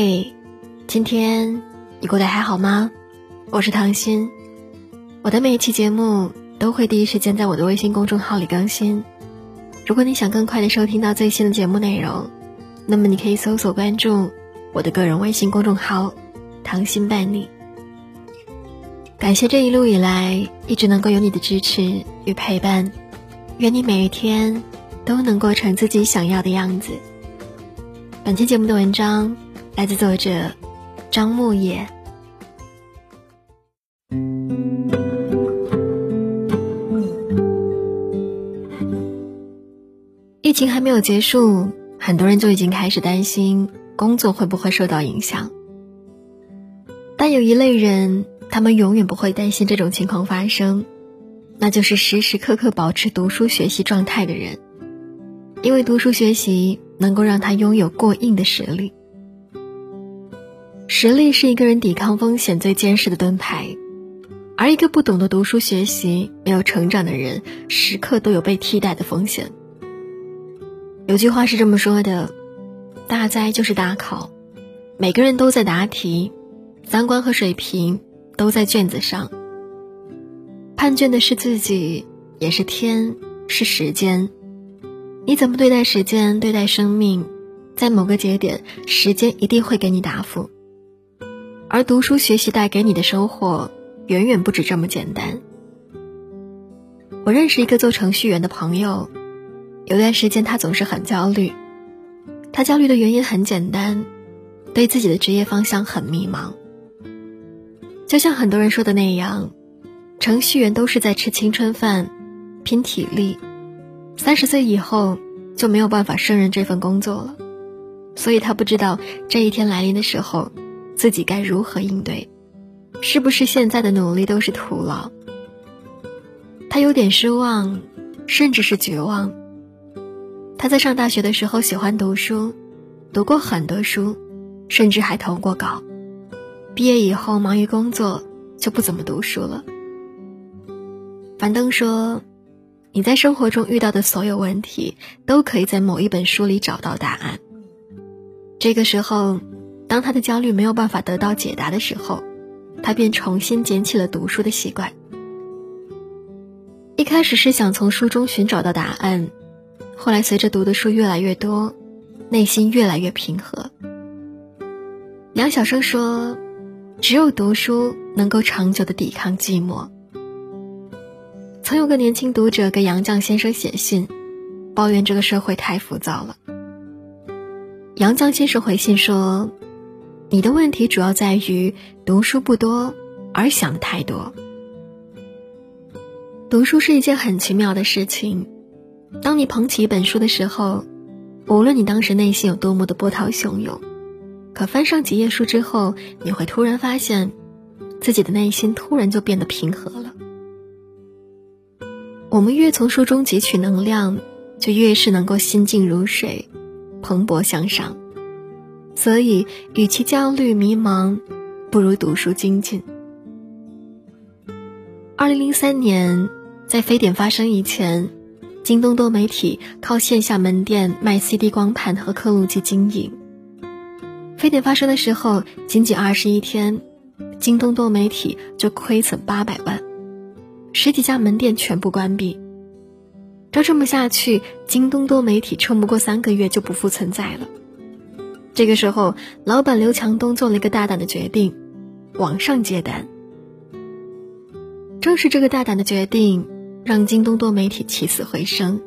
嘿，今天你过得还好吗？我是唐心，我的每一期节目都会第一时间在我的微信公众号里更新。如果你想更快的收听到最新的节目内容，那么你可以搜索关注我的个人微信公众号“唐心伴你”。感谢这一路以来一直能够有你的支持与陪伴，愿你每一天都能过成自己想要的样子。本期节目的文章来自作者张牧野。疫情还没有结束，很多人就已经开始担心工作会不会受到影响。但有一类人，他们永远不会担心这种情况发生，那就是时时刻刻保持读书学习状态的人，因为读书学习。能够让他拥有过硬的实力。实力是一个人抵抗风险最坚实的盾牌，而一个不懂得读书学习、没有成长的人，时刻都有被替代的风险。有句话是这么说的：“大灾就是大考，每个人都在答题，三观和水平都在卷子上。判卷的是自己，也是天，是时间。”你怎么对待时间，对待生命，在某个节点，时间一定会给你答复。而读书学习带给你的收获，远远不止这么简单。我认识一个做程序员的朋友，有段时间他总是很焦虑，他焦虑的原因很简单，对自己的职业方向很迷茫。就像很多人说的那样，程序员都是在吃青春饭，拼体力。三十岁以后就没有办法胜任这份工作了，所以他不知道这一天来临的时候，自己该如何应对，是不是现在的努力都是徒劳？他有点失望，甚至是绝望。他在上大学的时候喜欢读书，读过很多书，甚至还投过稿。毕业以后忙于工作，就不怎么读书了。樊登说。你在生活中遇到的所有问题，都可以在某一本书里找到答案。这个时候，当他的焦虑没有办法得到解答的时候，他便重新捡起了读书的习惯。一开始是想从书中寻找到答案，后来随着读的书越来越多，内心越来越平和。梁晓声说：“只有读书能够长久的抵抗寂寞。”曾有个年轻读者给杨绛先生写信，抱怨这个社会太浮躁了。杨绛先生回信说：“你的问题主要在于读书不多，而想的太多。读书是一件很奇妙的事情，当你捧起一本书的时候，无论你当时内心有多么的波涛汹涌，可翻上几页书之后，你会突然发现，自己的内心突然就变得平和了。”我们越从书中汲取能量，就越是能够心静如水，蓬勃向上。所以，与其焦虑迷茫，不如读书精进。二零零三年，在非典发生以前，京东多媒体靠线下门店卖 CD 光盘和刻录机经营。非典发生的时候，仅仅二十一天，京东多媒体就亏损八百万。十几家门店全部关闭，照这么下去，京东多媒体撑不过三个月就不复存在了。这个时候，老板刘强东做了一个大胆的决定：网上接单。正是这个大胆的决定，让京东多媒体起死回生，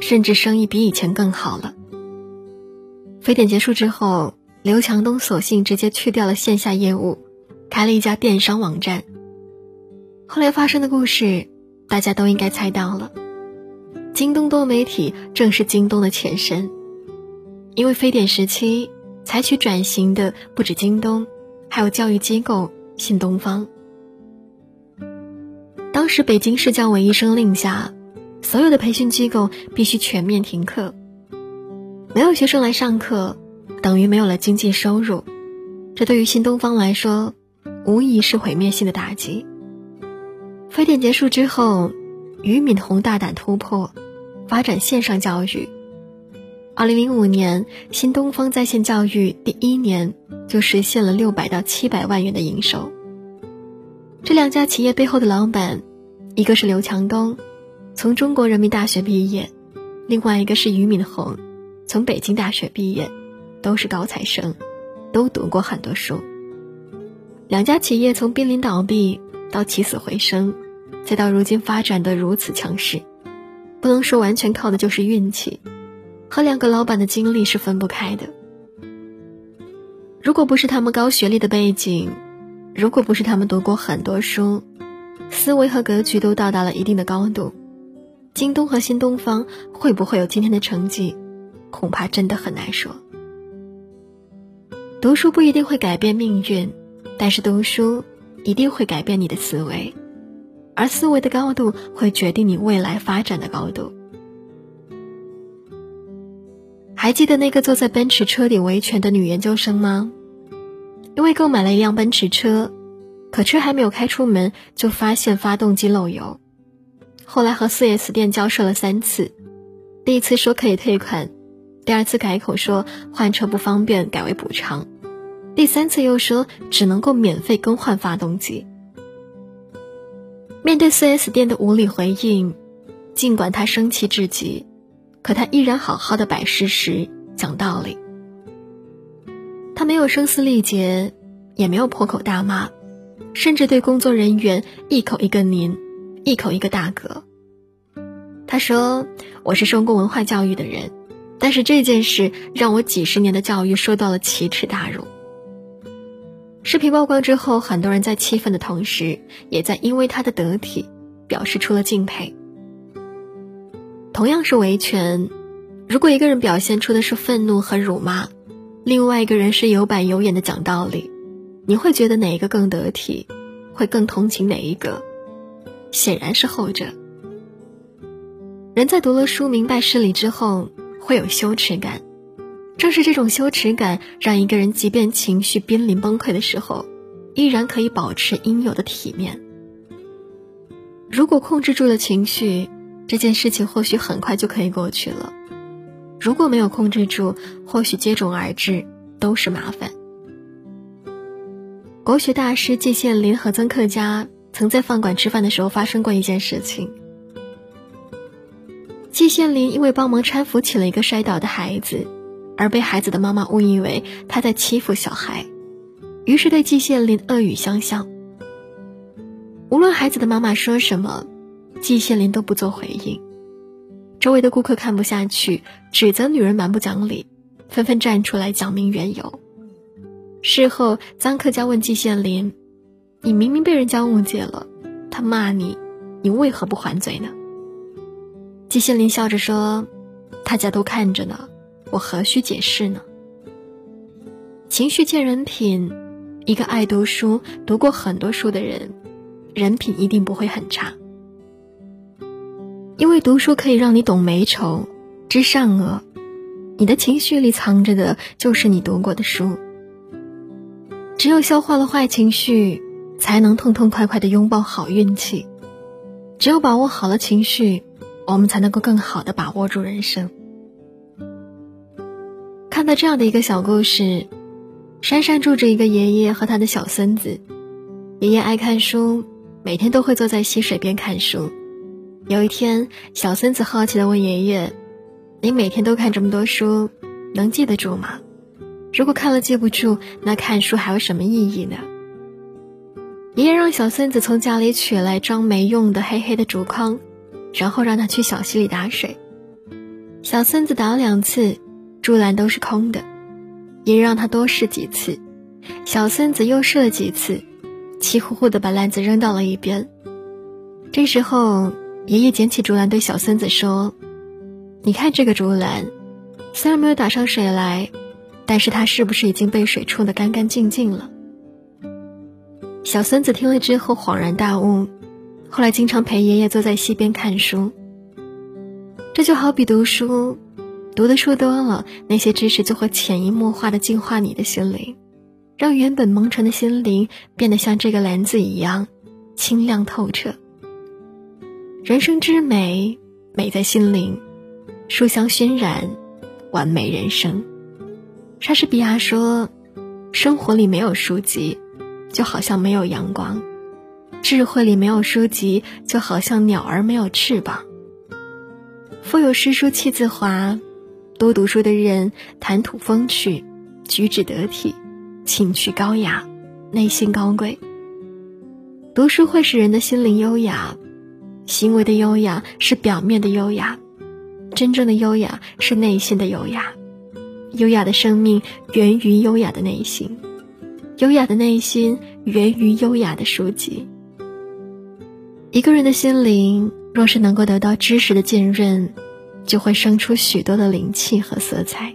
甚至生意比以前更好了。非典结束之后，刘强东索性直接去掉了线下业务，开了一家电商网站。后来发生的故事，大家都应该猜到了。京东多媒体正是京东的前身，因为非典时期采取转型的不止京东，还有教育机构新东方。当时北京市教委一声令下，所有的培训机构必须全面停课，没有学生来上课，等于没有了经济收入，这对于新东方来说，无疑是毁灭性的打击。非典结束之后，俞敏洪大胆突破，发展线上教育。二零零五年，新东方在线教育第一年就实现了六百到七百万元的营收。这两家企业背后的老板，一个是刘强东，从中国人民大学毕业；另外一个是俞敏洪，从北京大学毕业，都是高材生，都读过很多书。两家企业从濒临倒闭到起死回生，再到如今发展的如此强势，不能说完全靠的就是运气。和两个老板的经历是分不开的。如果不是他们高学历的背景，如果不是他们读过很多书，思维和格局都到达了一定的高度，京东和新东方会不会有今天的成绩，恐怕真的很难说。读书不一定会改变命运，但是读书一定会改变你的思维，而思维的高度会决定你未来发展的高度。还记得那个坐在奔驰车顶维权的女研究生吗？因为购买了一辆奔驰车，可车还没有开出门，就发现发动机漏油。后来和 4S 店交涉了三次，第一次说可以退款，第二次改口说换车不方便，改为补偿，第三次又说只能够免费更换发动机。面对 4S 店的无理回应，尽管他生气至极。可他依然好好的摆事实、讲道理。他没有声嘶力竭，也没有破口大骂，甚至对工作人员一口一个“您”，一口一个“大哥”。他说：“我是受过文化教育的人，但是这件事让我几十年的教育受到了奇耻大辱。”视频曝光之后，很多人在气愤的同时，也在因为他的得体，表示出了敬佩。同样是维权，如果一个人表现出的是愤怒和辱骂，另外一个人是有板有眼的讲道理，你会觉得哪一个更得体，会更同情哪一个？显然是后者。人在读了书明白事理之后，会有羞耻感，正是这种羞耻感，让一个人即便情绪濒临崩溃的时候，依然可以保持应有的体面。如果控制住了情绪。这件事情或许很快就可以过去了，如果没有控制住，或许接踵而至都是麻烦。国学大师季羡林和曾克家曾在饭馆吃饭的时候发生过一件事情。季羡林因为帮忙搀扶起了一个摔倒的孩子，而被孩子的妈妈误以为他在欺负小孩，于是对季羡林恶语相向。无论孩子的妈妈说什么。季羡林都不做回应，周围的顾客看不下去，指责女人蛮不讲理，纷纷站出来讲明缘由。事后，臧克家问季羡林：“你明明被人家误解了，他骂你，你为何不还嘴呢？”季羡林笑着说：“大家都看着呢，我何须解释呢？”情绪见人品，一个爱读书、读过很多书的人，人品一定不会很差。因为读书可以让你懂美丑、知善恶，你的情绪里藏着的就是你读过的书。只有消化了坏情绪，才能痛痛快快的拥抱好运气。只有把握好了情绪，我们才能够更好的把握住人生。看到这样的一个小故事，山上住着一个爷爷和他的小孙子，爷爷爱看书，每天都会坐在溪水边看书。有一天，小孙子好奇地问爷爷：“你每天都看这么多书，能记得住吗？如果看了记不住，那看书还有什么意义呢？”爷爷让小孙子从家里取来装没用的黑黑的竹筐，然后让他去小溪里打水。小孙子打了两次，竹篮都是空的。爷爷让他多试几次，小孙子又试了几次，气呼呼地把篮子扔到了一边。这时候。爷爷捡起竹篮，对小孙子说：“你看这个竹篮，虽然没有打上水来，但是它是不是已经被水冲得干干净净了？”小孙子听了之后恍然大悟，后来经常陪爷爷坐在溪边看书。这就好比读书，读的书多了，那些知识就会潜移默化的净化你的心灵，让原本蒙尘的心灵变得像这个篮子一样清亮透彻。人生之美，美在心灵；书香熏染，完美人生。莎士比亚说：“生活里没有书籍，就好像没有阳光；智慧里没有书籍，就好像鸟儿没有翅膀。”腹有诗书气自华，多读书的人谈吐风趣，举止得体，情趣高雅，内心高贵。读书会使人的心灵优雅，行为的优雅是表面的优雅，真正的优雅是内心的优雅。优雅的生命源于优雅的内心，优雅的内心源于优雅的书籍。一个人的心灵若是能够得到知识的浸润，就会生出许多的灵气和色彩。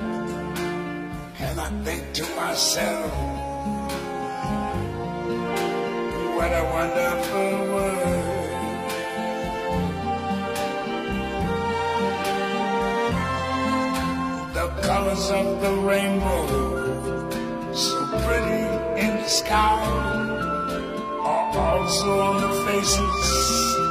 I think to myself, what a wonderful world. The colors of the rainbow, so pretty in the sky, are also on the faces